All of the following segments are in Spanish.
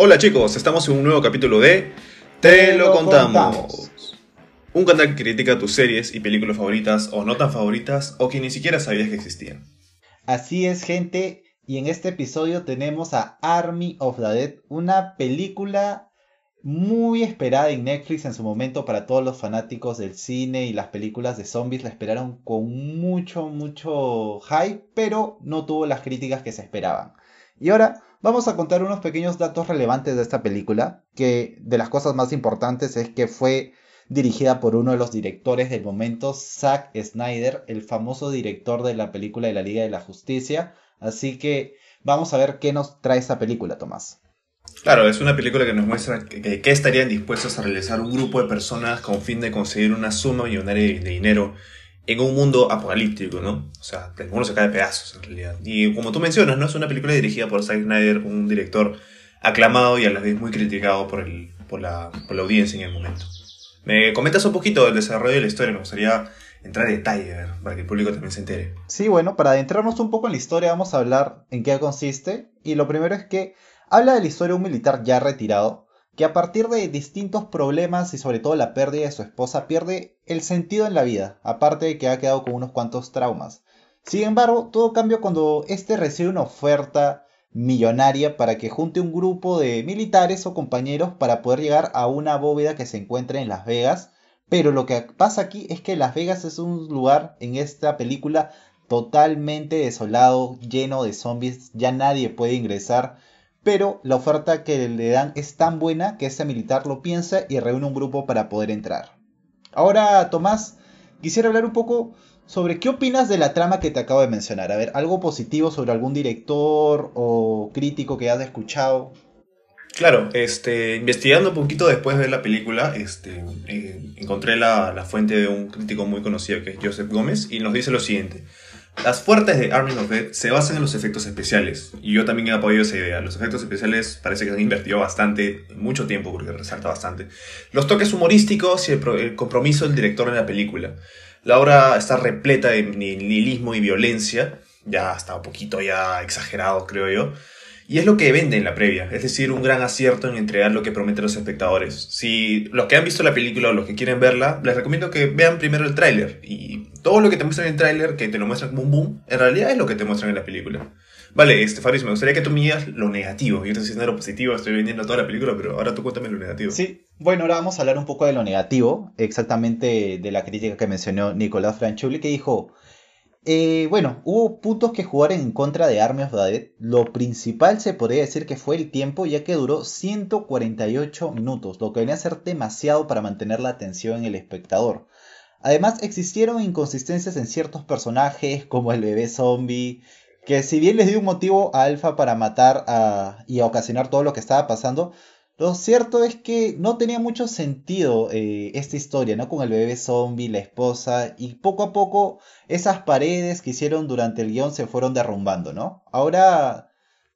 Hola chicos, estamos en un nuevo capítulo de Te lo contamos. Un canal que critica tus series y películas favoritas o no tan favoritas o que ni siquiera sabías que existían. Así es, gente. Y en este episodio tenemos a Army of the Dead, una película muy esperada en Netflix en su momento para todos los fanáticos del cine y las películas de zombies. La esperaron con mucho, mucho hype, pero no tuvo las críticas que se esperaban. Y ahora vamos a contar unos pequeños datos relevantes de esta película, que de las cosas más importantes es que fue dirigida por uno de los directores del momento, Zack Snyder, el famoso director de la película de la Liga de la Justicia. Así que vamos a ver qué nos trae esta película, Tomás. Claro, es una película que nos muestra que, estarían dispuestos a realizar un grupo de personas con fin de conseguir una suma millonaria de dinero en un mundo apocalíptico, ¿no? O sea, el mundo se cae de pedazos en realidad. Y como tú mencionas, ¿no? Es una película dirigida por Zack Snyder, un director aclamado y a la vez muy criticado por, el, por, la, por la audiencia en el momento. ¿Me comentas un poquito del desarrollo de la historia? Me gustaría entrar en detalle para que el público también se entere. Sí, bueno, para adentrarnos un poco en la historia vamos a hablar en qué consiste. Y lo primero es que habla de la historia de un militar ya retirado que a partir de distintos problemas y sobre todo la pérdida de su esposa pierde el sentido en la vida, aparte de que ha quedado con unos cuantos traumas. Sin embargo, todo cambia cuando éste recibe una oferta millonaria para que junte un grupo de militares o compañeros para poder llegar a una bóveda que se encuentra en Las Vegas. Pero lo que pasa aquí es que Las Vegas es un lugar en esta película totalmente desolado, lleno de zombies, ya nadie puede ingresar pero la oferta que le dan es tan buena que ese militar lo piensa y reúne un grupo para poder entrar. Ahora, Tomás, quisiera hablar un poco sobre qué opinas de la trama que te acabo de mencionar. A ver, algo positivo sobre algún director o crítico que hayas escuchado. Claro, este, investigando un poquito después de la película, este, eh, encontré la, la fuente de un crítico muy conocido que es Joseph Gómez y nos dice lo siguiente. Las fuertes de Army of Dead se basan en los efectos especiales. Y yo también he apoyado esa idea. Los efectos especiales parece que se han invertido bastante, mucho tiempo, porque resalta bastante. Los toques humorísticos y el, compromiso del director en la película. La obra está repleta de nihilismo y violencia. Ya está un poquito ya exagerado, creo yo. Y es lo que vende en la previa, es decir, un gran acierto en entregar lo que prometen los espectadores. Si los que han visto la película o los que quieren verla, les recomiendo que vean primero el tráiler. Y todo lo que te muestran en el tráiler, que te lo muestran como un boom, en realidad es lo que te muestran en la película. Vale, este, me gustaría que tú me lo negativo. Yo estoy diciendo lo positivo, estoy vendiendo toda la película, pero ahora tú cuéntame lo negativo. Sí, bueno, ahora vamos a hablar un poco de lo negativo, exactamente de la crítica que mencionó Nicolás Franchuli, que dijo... Eh, bueno, hubo puntos que jugaron en contra de Army of the Dead. Lo principal se podría decir que fue el tiempo, ya que duró 148 minutos, lo que venía a ser demasiado para mantener la atención en el espectador. Además, existieron inconsistencias en ciertos personajes, como el bebé zombie, que si bien les dio un motivo a Alpha para matar y ocasionar todo lo que estaba pasando, lo cierto es que no tenía mucho sentido eh, esta historia, ¿no? Con el bebé zombie, la esposa, y poco a poco esas paredes que hicieron durante el guion se fueron derrumbando, ¿no? Ahora,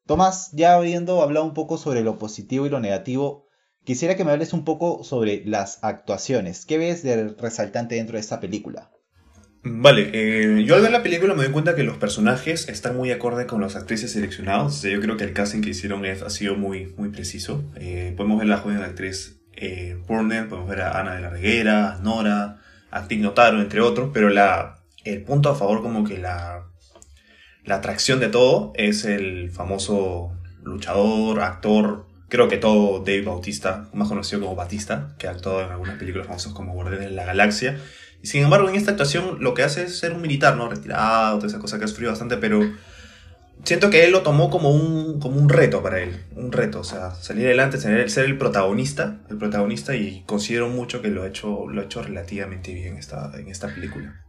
Tomás, ya habiendo hablado un poco sobre lo positivo y lo negativo, quisiera que me hables un poco sobre las actuaciones. ¿Qué ves de resaltante dentro de esta película? Vale, eh, yo al ver la película me doy cuenta que los personajes están muy acorde con las actrices seleccionadas. yo creo que el casting que hicieron ha sido muy, muy preciso. Eh, podemos ver a la joven actriz eh, podemos ver a Ana de la Reguera, a Nora, a Tig Notaro, entre otros, pero la, el punto a favor, como que la, la atracción de todo, es el famoso luchador, actor, creo que todo Dave Bautista, más conocido como Batista, que ha actuado en algunas películas famosas como Guardianes de la Galaxia sin embargo, en esta actuación lo que hace es ser un militar, ¿no? Retirado, toda esa cosa que ha sufrido bastante, pero siento que él lo tomó como un, como un reto para él. Un reto, o sea, salir adelante, ser, ser el protagonista, el protagonista, y considero mucho que lo ha hecho, lo ha hecho relativamente bien esta, en esta película.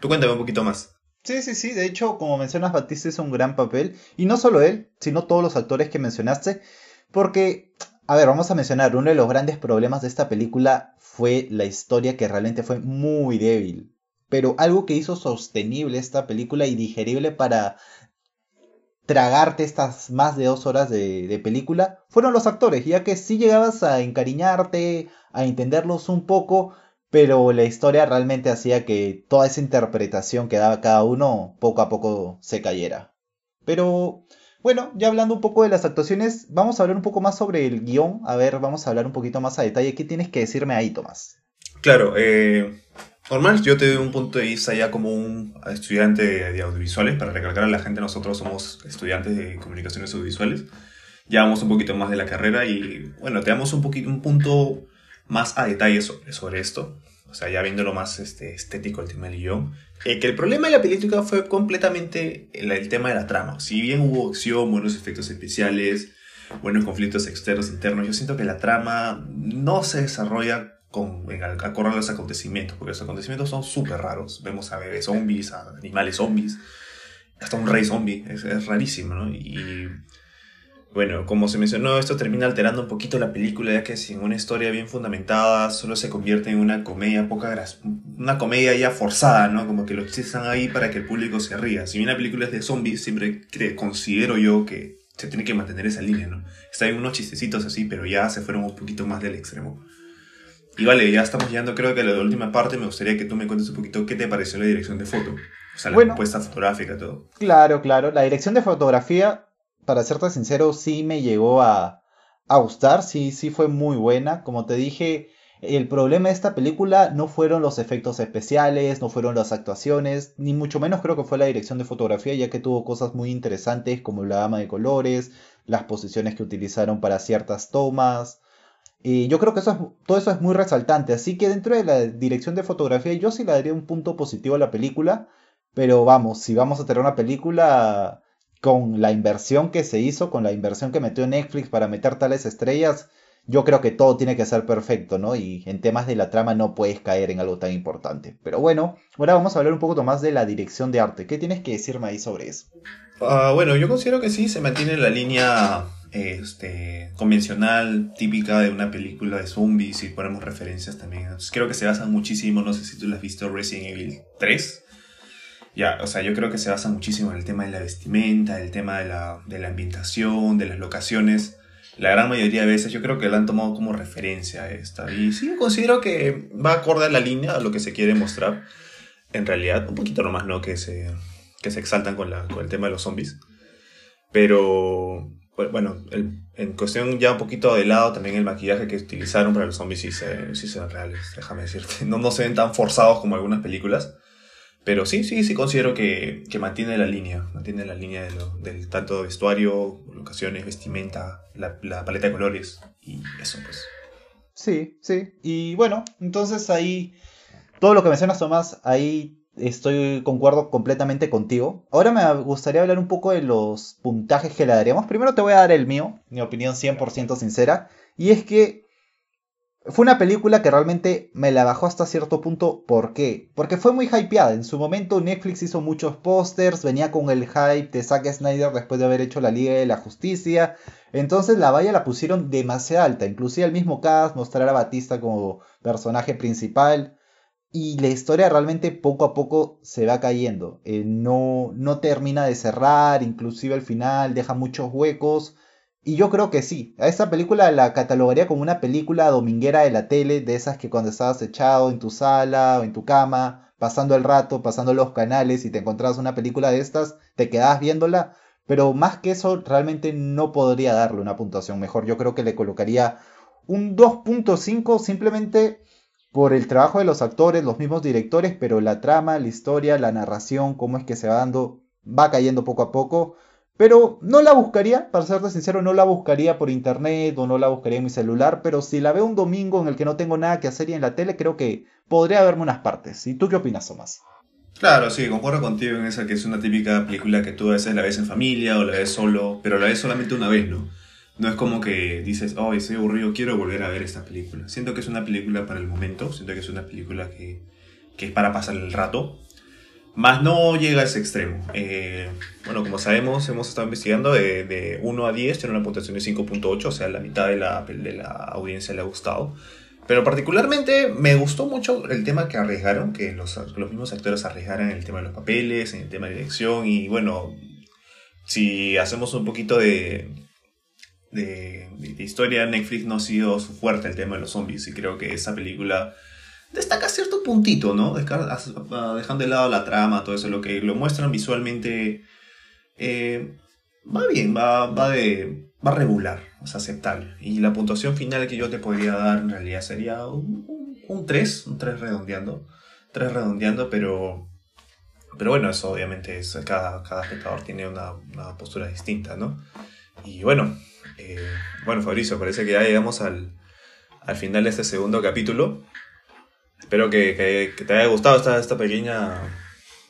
Tú cuéntame un poquito más. Sí, sí, sí. De hecho, como mencionas, Batista hizo un gran papel. Y no solo él, sino todos los actores que mencionaste. Porque, a ver, vamos a mencionar, uno de los grandes problemas de esta película fue la historia que realmente fue muy débil. Pero algo que hizo sostenible esta película y digerible para tragarte estas más de dos horas de, película fueron los actores, ya que sí llegabas a encariñarte, a entenderlos un poco, pero la historia realmente hacía que toda esa interpretación que daba cada uno poco a poco se cayera. Pero Bueno, ya hablando un poco de las actuaciones, vamos a hablar un poco más sobre el guion. A ver, vamos a hablar un poquito más a detalle. ¿Qué tienes que decirme ahí, Tomás? Claro, eh, normal, yo te doy un punto de vista ya como un estudiante de audiovisuales. Para recalcar a la gente, nosotros somos estudiantes de comunicaciones audiovisuales. Ya vamos un poquito más de la carrera y, bueno, te damos un, poquito, un punto más a detalle sobre, sobre esto. O sea, ya viéndolo más este, estético el tema del guion. Eh, que el problema de la película fue completamente el, tema de la trama. Si bien hubo acción, buenos efectos especiales, buenos conflictos externos, internos, yo siento que la trama no se desarrolla con, en, a los acontecimientos, porque los acontecimientos son súper raros. Vemos a bebés zombies, a animales zombies, hasta un rey zombie, es, es rarísimo, ¿no? Y bueno, como se mencionó, esto termina alterando un poquito la película, ya que sin una historia bien fundamentada solo se convierte en una comedia poca una comedia ya forzada, ¿no? Como que lo están ahí para que el público se ría. Si bien la película es de zombies, siempre considero yo que se tiene que mantener esa línea, ¿no? Está en unos chistecitos así, pero ya se fueron un poquito más del extremo. Y vale, ya estamos llegando creo que a la última parte, me gustaría que tú me cuentes un poquito qué te pareció la dirección de foto. O sea, la bueno, propuesta fotográfica, todo. Claro, claro. La dirección de fotografía para serte sincero, sí me llegó a, a gustar, sí, sí fue muy buena. Como te dije, el problema de esta película no fueron los efectos especiales, no fueron las actuaciones, ni mucho menos creo que fue la dirección de fotografía, ya que tuvo cosas muy interesantes como la gama de colores, las posiciones que utilizaron para ciertas tomas. Y yo creo que eso todo eso es muy resaltante, así que dentro de la dirección de fotografía yo sí le daría un punto positivo a la película, pero vamos, si vamos a tener una película con la inversión que se hizo, con la inversión que metió Netflix para meter tales estrellas, yo creo que todo tiene que ser perfecto, ¿no? Y en temas de la trama no puedes caer en algo tan importante. Pero bueno, ahora vamos a hablar un poco más de la dirección de arte. ¿Qué tienes que decirme ahí sobre eso? Uh, bueno, yo considero que sí, se mantiene la línea este, convencional, típica de una película de zombies, y ponemos referencias también. Creo que se basan muchísimo, no sé si tú la has visto, Resident Evil 3 ya, o sea, yo creo que se basa muchísimo en el tema de la vestimenta, el tema de la, de la ambientación, de las locaciones. La gran mayoría de veces yo creo que la han tomado como referencia a esta. Y sí, considero que va acorde a la línea, a lo que se quiere mostrar. En realidad, un poquito nomás, ¿no? Que se, que se exaltan con, la, con el tema de los zombies. Pero, bueno, el, en cuestión ya un poquito de lado, también el maquillaje que utilizaron para los zombies sí se, sí se ven reales, déjame decirte. No, no se ven tan forzados como algunas películas. Pero sí, sí, sí considero que, que mantiene la línea, mantiene la línea de lo, del tanto vestuario, locaciones, vestimenta, la, la, paleta de colores y eso pues. Sí, sí. Y bueno, entonces ahí, todo lo que mencionas Tomás, ahí estoy, concuerdo completamente contigo. Ahora me gustaría hablar un poco de los puntajes que le daríamos. Primero te voy a dar el mío, mi opinión 100% sincera. Y es que fue una película que realmente me la bajó hasta cierto punto. ¿Por qué? Porque fue muy hypeada. En su momento Netflix hizo muchos pósters, venía con el hype de Zack Snyder después de haber hecho la Liga de la Justicia. Entonces la valla la pusieron demasiado alta. Inclusive el mismo cast, mostrar a Batista como personaje principal. Y la historia realmente poco a poco se va cayendo. Eh, no, no termina de cerrar, inclusive al final deja muchos huecos. Y yo creo que sí. A esta película la catalogaría como una película dominguera de la tele, de esas que cuando estabas echado en tu sala o en tu cama, pasando el rato, pasando los canales y te encontrabas una película de estas, te quedabas viéndola. Pero más que eso, realmente no podría darle una puntuación mejor. Yo creo que le colocaría un 2.5 simplemente por el trabajo de los actores, los mismos directores, pero la trama, la historia, la narración, cómo es que se va dando, va cayendo poco a poco. Pero no la buscaría, para serte sincero, no la buscaría por internet o no la buscaría en mi celular, pero si la veo un domingo en el que no tengo nada que hacer y en la tele, creo que podría verme unas partes. ¿Y tú qué opinas, Tomás? Claro, sí, concuerdo contigo en esa que es una típica película que tú a veces la ves en familia o la ves solo, pero la ves solamente una vez, ¿no? No es como que dices, oh, estoy aburrido, quiero volver a ver esta película. Siento que es una película para el momento, siento que es una película que, que es para pasar el rato, más no llega a ese extremo. Eh, bueno, como sabemos, hemos estado investigando de, de 1 a 10, tiene una puntuación de 5.8, o sea, la mitad de la, de la audiencia le ha gustado. Pero particularmente me gustó mucho el tema que arriesgaron, que los, los mismos actores arriesgaran en el tema de los papeles, en el tema de dirección, y bueno, si hacemos un poquito de, de, de historia, Netflix no ha sido su fuerte el tema de los zombies, y creo que esa película destaca cierto puntito, ¿no? Dejando de lado la trama, todo eso, lo que lo muestran visualmente. Eh, va bien, va, va de. va regular, sea, aceptable. Y la puntuación final que yo te podría dar en realidad sería un, un 3, un 3 redondeando. 3 redondeando, pero. Pero bueno, eso obviamente es. Cada, cada espectador tiene una, una postura distinta, ¿no? Y bueno, eh, bueno, Fabricio, parece que ya llegamos al, al final de este segundo capítulo. Espero que, que- te haya gustado esta, esta pequeña,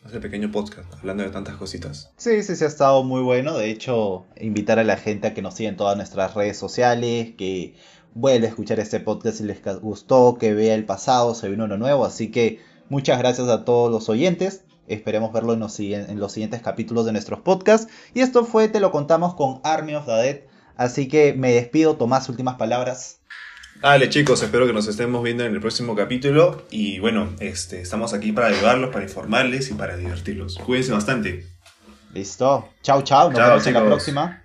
este pequeño podcast, hablando de tantas cositas. Sí, sí, sí, ha estado muy bueno. De hecho, invitar a la gente a que nos siga en todas nuestras redes sociales, que vuelva a escuchar este podcast si les gustó, que vea el pasado, se vino uno nuevo. Así que muchas gracias a todos los oyentes. Esperemos verlo en los, en los siguientes capítulos de nuestros podcasts. Y esto fue Te lo contamos con Army of the Dead. Así que me despido. Tomás, últimas palabras. Dale chicos, espero que nos estemos viendo en el próximo capítulo y bueno, este, estamos aquí para ayudarlos, para informarles y para divertirlos. Cuídense bastante. Listo. Chao, chao. Nos Chao, vemos en la próxima.